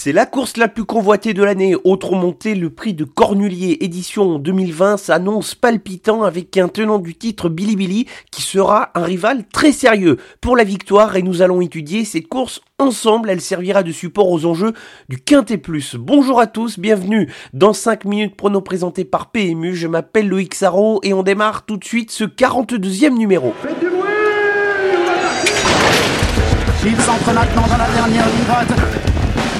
C'est la course la plus convoitée de l'année. Autre montée, le prix de Cornulier édition 2020 s'annonce palpitant avec un tenant du titre Billy Billy qui sera un rival très sérieux pour la victoire et nous allons étudier cette course ensemble. Elle servira de support aux enjeux du Quintet Plus. Bonjour à tous, bienvenue dans 5 minutes prono présenté par PMU. Je m'appelle Loïc Sarro et on démarre tout de suite ce 42e numéro. Faites du bruit Il s'entre maintenant dans la dernière ligne droite.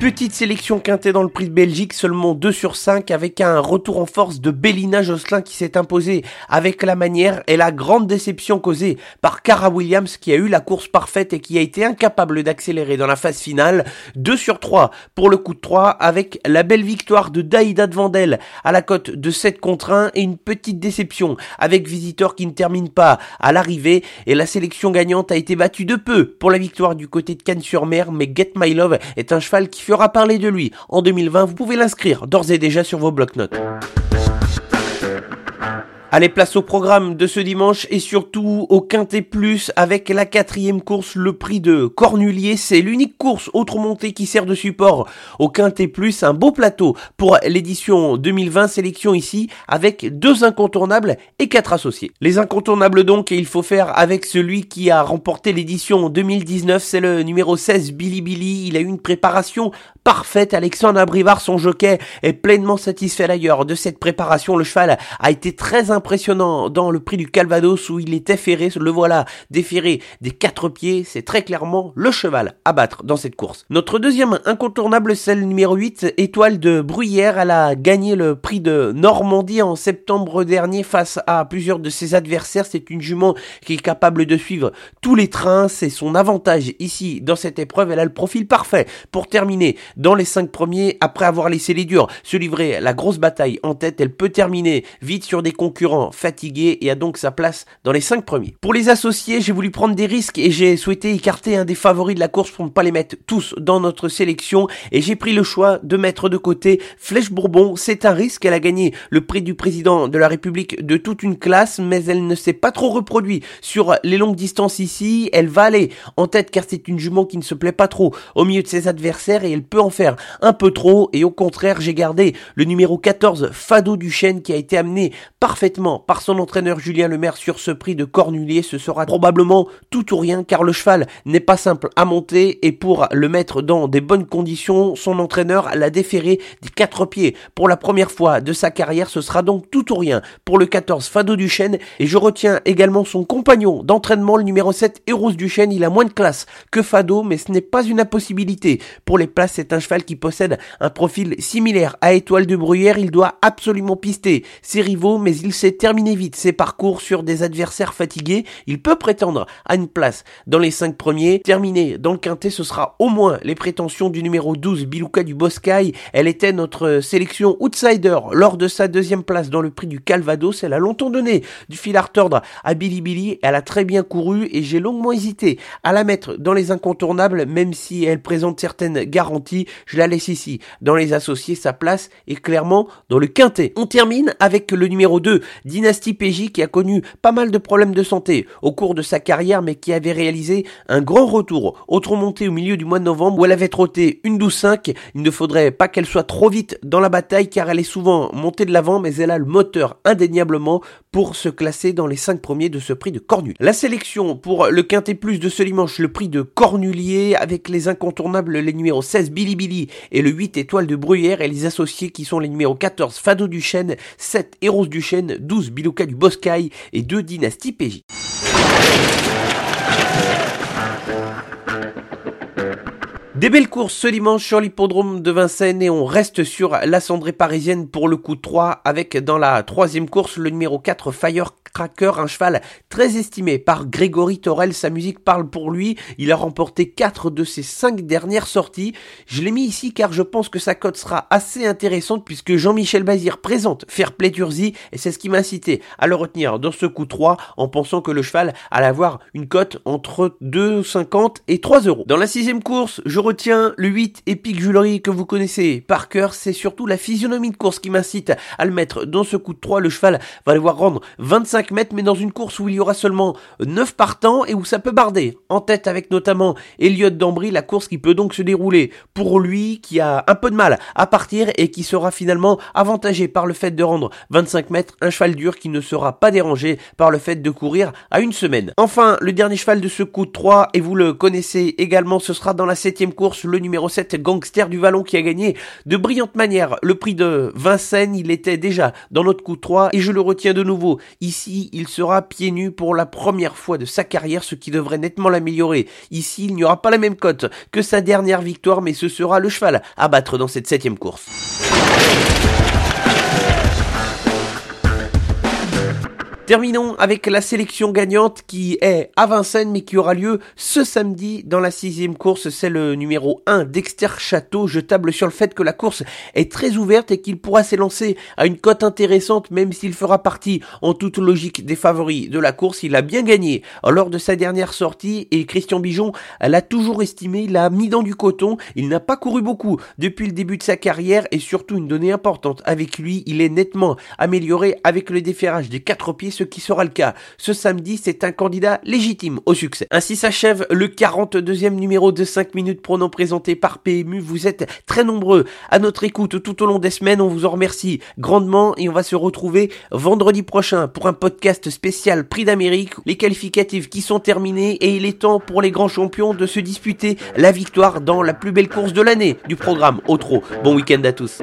Petite sélection quintée dans le prix de Belgique, seulement 2 sur 5 avec un retour en force de Bélina Jocelyn qui s'est imposé avec la manière et la grande déception causée par Cara Williams qui a eu la course parfaite et qui a été incapable d'accélérer dans la phase finale. 2 sur 3 pour le coup de 3 avec la belle victoire de Daïda de Vandel à la cote de 7 contre 1 et une petite déception avec Visitor qui ne termine pas à l'arrivée et la sélection gagnante a été battue de peu pour la victoire du côté de Cannes-sur-Mer mais Get My Love est un cheval qui fera parler de lui en 2020, vous pouvez l'inscrire d'ores et déjà sur vos blocs-notes. Allez, place au programme de ce dimanche et surtout au Quintet Plus avec la quatrième course, le prix de Cornulier. C'est l'unique course autre montée qui sert de support au Quintet Plus. Un beau plateau pour l'édition 2020 sélection ici avec deux incontournables et quatre associés. Les incontournables donc, et il faut faire avec celui qui a remporté l'édition 2019. C'est le numéro 16 Billy Billy. Il a eu une préparation parfaite. Alexandre Abrivard, son jockey, est pleinement satisfait d'ailleurs de cette préparation. Le cheval a été très impressionnant dans le prix du Calvados où il était ferré, le voilà déféré des quatre pieds, c'est très clairement le cheval à battre dans cette course. Notre deuxième incontournable, c'est le numéro 8, Étoile de Bruyère, elle a gagné le prix de Normandie en septembre dernier face à plusieurs de ses adversaires, c'est une jument qui est capable de suivre tous les trains, c'est son avantage ici dans cette épreuve, elle a le profil parfait pour terminer dans les cinq premiers après avoir laissé les durs se livrer la grosse bataille en tête, elle peut terminer vite sur des concurrents fatigué et a donc sa place dans les 5 premiers. Pour les associés, j'ai voulu prendre des risques et j'ai souhaité écarter un des favoris de la course pour ne pas les mettre tous dans notre sélection et j'ai pris le choix de mettre de côté Flèche Bourbon. C'est un risque, elle a gagné le prix du président de la République de toute une classe, mais elle ne s'est pas trop reproduite sur les longues distances ici. Elle va aller en tête car c'est une jument qui ne se plaît pas trop au milieu de ses adversaires et elle peut en faire un peu trop et au contraire j'ai gardé le numéro 14 Fado Duchesne qui a été amené parfaitement par son entraîneur Julien Lemaire sur ce prix de Cornulier, ce sera probablement tout ou rien car le cheval n'est pas simple à monter et pour le mettre dans des bonnes conditions, son entraîneur l'a déféré des quatre pieds. Pour la première fois de sa carrière, ce sera donc tout ou rien pour le 14 Fado Duchesne et je retiens également son compagnon d'entraînement, le numéro 7 Eros Duchesne. Il a moins de classe que Fado, mais ce n'est pas une impossibilité. Pour les places, un cheval qui possède un profil similaire à Étoile de Bruyère. Il doit absolument pister ses rivaux, mais il sait terminer vite ses parcours sur des adversaires fatigués, il peut prétendre à une place dans les 5 premiers. Terminé dans le quintet, ce sera au moins les prétentions du numéro 12, Bilouka du Boscaï. Elle était notre sélection outsider lors de sa deuxième place dans le prix du Calvados. Elle a longtemps donné du fil à retordre à Billy Billy. Elle a très bien couru et j'ai longuement hésité à la mettre dans les incontournables, même si elle présente certaines garanties. Je la laisse ici dans les associés. Sa place est clairement dans le quintet. On termine avec le numéro 2, Dynastie PJ qui a connu pas mal de problèmes de santé au cours de sa carrière mais qui avait réalisé un grand retour, autre montée au milieu du mois de novembre où elle avait trotté une 12-5. Il ne faudrait pas qu'elle soit trop vite dans la bataille car elle est souvent montée de l'avant mais elle a le moteur indéniablement pour se classer dans les 5 premiers de ce prix de Cornulier. La sélection pour le quintet plus de ce dimanche, le prix de Cornulier avec les incontournables les numéros 16 Billy Billy et le 8 étoile de Bruyère et les associés qui sont les numéros 14 Fado Duchesne, 7 Héros Duchesne, 12 Bilouka du Boscaï et 2 Dynastie PJ. Des belles courses ce dimanche sur l'hippodrome de Vincennes et on reste sur la cendrée parisienne pour le coup 3 avec dans la troisième course le numéro 4 Fire Cracker, un cheval très estimé par Grégory Torel. Sa musique parle pour lui. Il a remporté 4 de ses 5 dernières sorties. Je l'ai mis ici car je pense que sa cote sera assez intéressante puisque Jean-Michel Bazir présente Fairplay Turzy et c'est ce qui m'a incité à le retenir dans ce coup 3 en pensant que le cheval allait avoir une cote entre 2,50 et 3 euros. Dans la sixième course, je retiens le 8 Epic Jewelry que vous connaissez par cœur. C'est surtout la physionomie de course qui m'incite à le mettre dans ce coup de 3. Le cheval va devoir rendre 25 mètres mais dans une course où il y aura seulement 9 partants et où ça peut barder. En tête avec notamment Elliott Dambry, la course qui peut donc se dérouler pour lui qui a un peu de mal à partir et qui sera finalement avantagé par le fait de rendre 25 mètres, un cheval dur qui ne sera pas dérangé par le fait de courir à une semaine. Enfin, le dernier cheval de ce coup de 3, et vous le connaissez également, ce sera dans la septième course, le numéro 7, Gangster du Vallon, qui a gagné de brillante manière le prix de Vincennes. Il était déjà dans notre coup de 3, et je le retiens de nouveau. Ici, il sera pieds nus pour la première fois de sa carrière, ce qui devrait nettement l'améliorer. Ici, il n'y aura pas la même cote que sa dernière victoire, mais ce sera le cheval à battre dans cette septième course. Terminons avec la sélection gagnante qui est à Vincennes mais qui aura lieu ce samedi dans la sixième course. C'est le numéro 1 Dexter Château. Je table sur le fait que la course est très ouverte et qu'il pourra s'élancer à une cote intéressante même s'il fera partie en toute logique des favoris de la course. Il a bien gagné lors de sa dernière sortie et Christian Bijon l'a toujours estimé, il a mis dans du coton. Il n'a pas couru beaucoup depuis le début de sa carrière et surtout une donnée importante avec lui, il est nettement amélioré avec le déferrage des quatre pieds ce qui sera le cas ce samedi, c'est un candidat légitime au succès. Ainsi s'achève le 42e numéro de 5 minutes pronom présenté par PMU. Vous êtes très nombreux à notre écoute tout au long des semaines. On vous en remercie grandement et on va se retrouver vendredi prochain pour un podcast spécial Prix d'Amérique. Les qualificatives qui sont terminées et il est temps pour les grands champions de se disputer la victoire dans la plus belle course de l'année du programme au Bon week-end à tous.